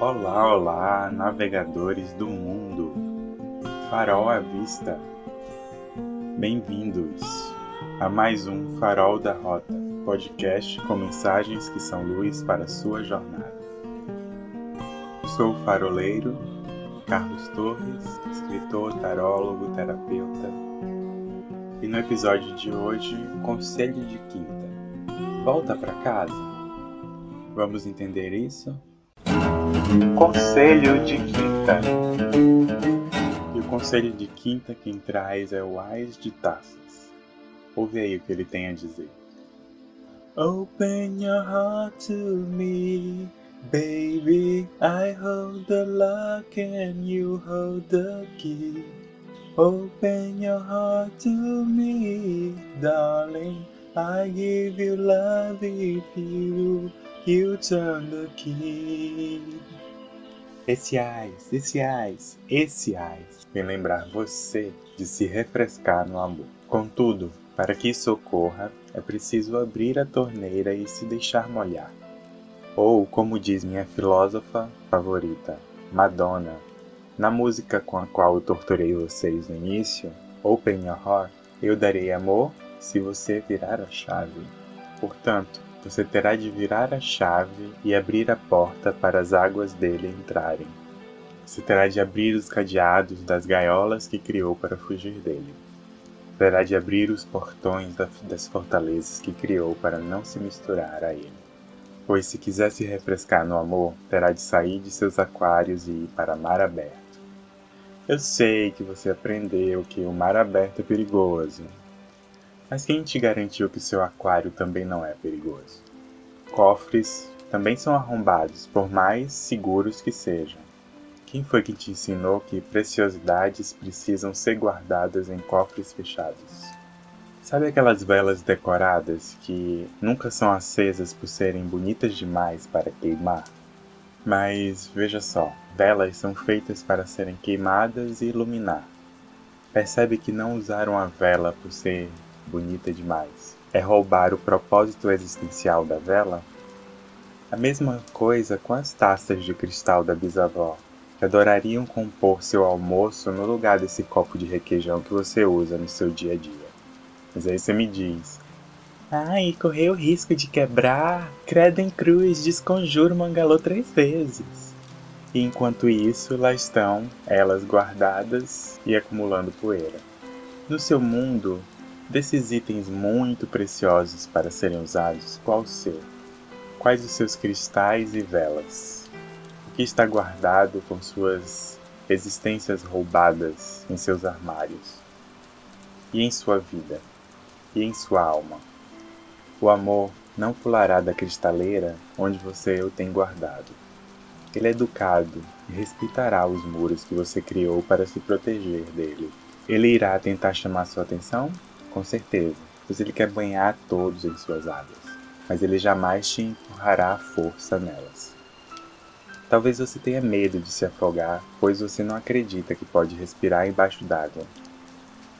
Olá, olá, navegadores do mundo, farol à vista. Bem-vindos a mais um Farol da Rota, podcast com mensagens que são luz para a sua jornada. sou o faroleiro Carlos Torres, escritor, tarólogo, terapeuta. E no episódio de hoje, Conselho de Quinta. Volta para casa? Vamos entender isso? Conselho de Quinta. E o conselho de quinta quem traz é o Ais de Taças. Ouve aí o que ele tem a dizer. Open your heart to me, baby. I hold the lock and you hold the key. Open your heart to me, darling. I give you love if you you turn the key. Esse ais, esse ais, esse ais vem lembrar você de se refrescar no amor. Contudo, para que isso ocorra, é preciso abrir a torneira e se deixar molhar. Ou, como diz minha filósofa favorita, Madonna, na música com a qual eu torturei vocês no início, Open Your Heart, eu darei amor se você virar a chave. Portanto, você terá de virar a chave e abrir a porta para as águas dele entrarem. Você terá de abrir os cadeados das gaiolas que criou para fugir dele. Terá de abrir os portões das fortalezas que criou para não se misturar a ele. Pois se quiser se refrescar no amor, terá de sair de seus aquários e ir para mar aberto. Eu sei que você aprendeu que o mar aberto é perigoso, mas quem te garantiu que seu aquário também não é perigoso? Cofres também são arrombados, por mais seguros que sejam. Quem foi que te ensinou que preciosidades precisam ser guardadas em cofres fechados? Sabe aquelas velas decoradas que nunca são acesas por serem bonitas demais para queimar? Mas veja só, velas são feitas para serem queimadas e iluminar. Percebe que não usaram a vela por ser bonita demais. É roubar o propósito existencial da vela? A mesma coisa com as taças de cristal da bisavó, que adorariam compor seu almoço no lugar desse copo de requeijão que você usa no seu dia a dia. Mas aí você me diz: Ai, correu o risco de quebrar? Credo em cruz, desconjuro mangalô três vezes. E enquanto isso, lá estão elas guardadas e acumulando poeira. No seu mundo, Desses itens muito preciosos para serem usados, qual o seu? Quais os seus cristais e velas? O que está guardado com suas existências roubadas em seus armários? E em sua vida? E em sua alma? O amor não pulará da cristaleira onde você o tem guardado. Ele é educado e respeitará os muros que você criou para se proteger dele. Ele irá tentar chamar sua atenção com certeza, pois ele quer banhar todos em suas águas, mas ele jamais te empurrará à força nelas. Talvez você tenha medo de se afogar, pois você não acredita que pode respirar embaixo d'água.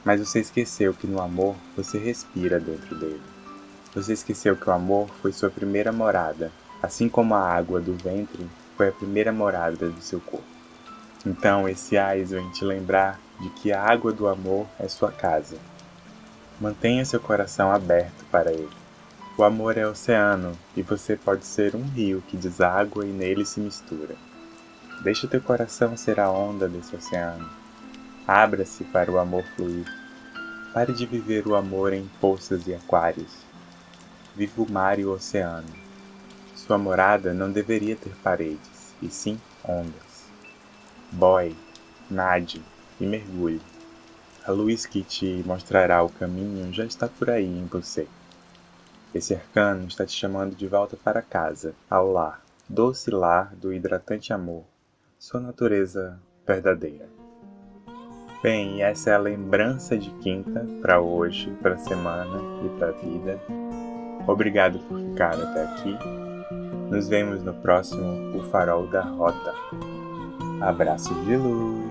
Mas você esqueceu que no amor você respira dentro dele. Você esqueceu que o amor foi sua primeira morada, assim como a água do ventre foi a primeira morada do seu corpo. Então, esse ais vem te lembrar de que a água do amor é sua casa, Mantenha seu coração aberto para ele. O amor é oceano e você pode ser um rio que deságua e nele se mistura. Deixe teu coração ser a onda desse oceano. Abra-se para o amor fluir. Pare de viver o amor em poças e aquários. Viva o mar e o oceano. Sua morada não deveria ter paredes, e sim ondas. Boie, nade e mergulhe. A luz que te mostrará o caminho já está por aí em você. Esse arcano está te chamando de volta para casa, ao lar, doce lar do hidratante amor, sua natureza verdadeira. Bem, essa é a lembrança de quinta para hoje, para a semana e para a vida. Obrigado por ficar até aqui. Nos vemos no próximo O Farol da Rota. Abraço de luz.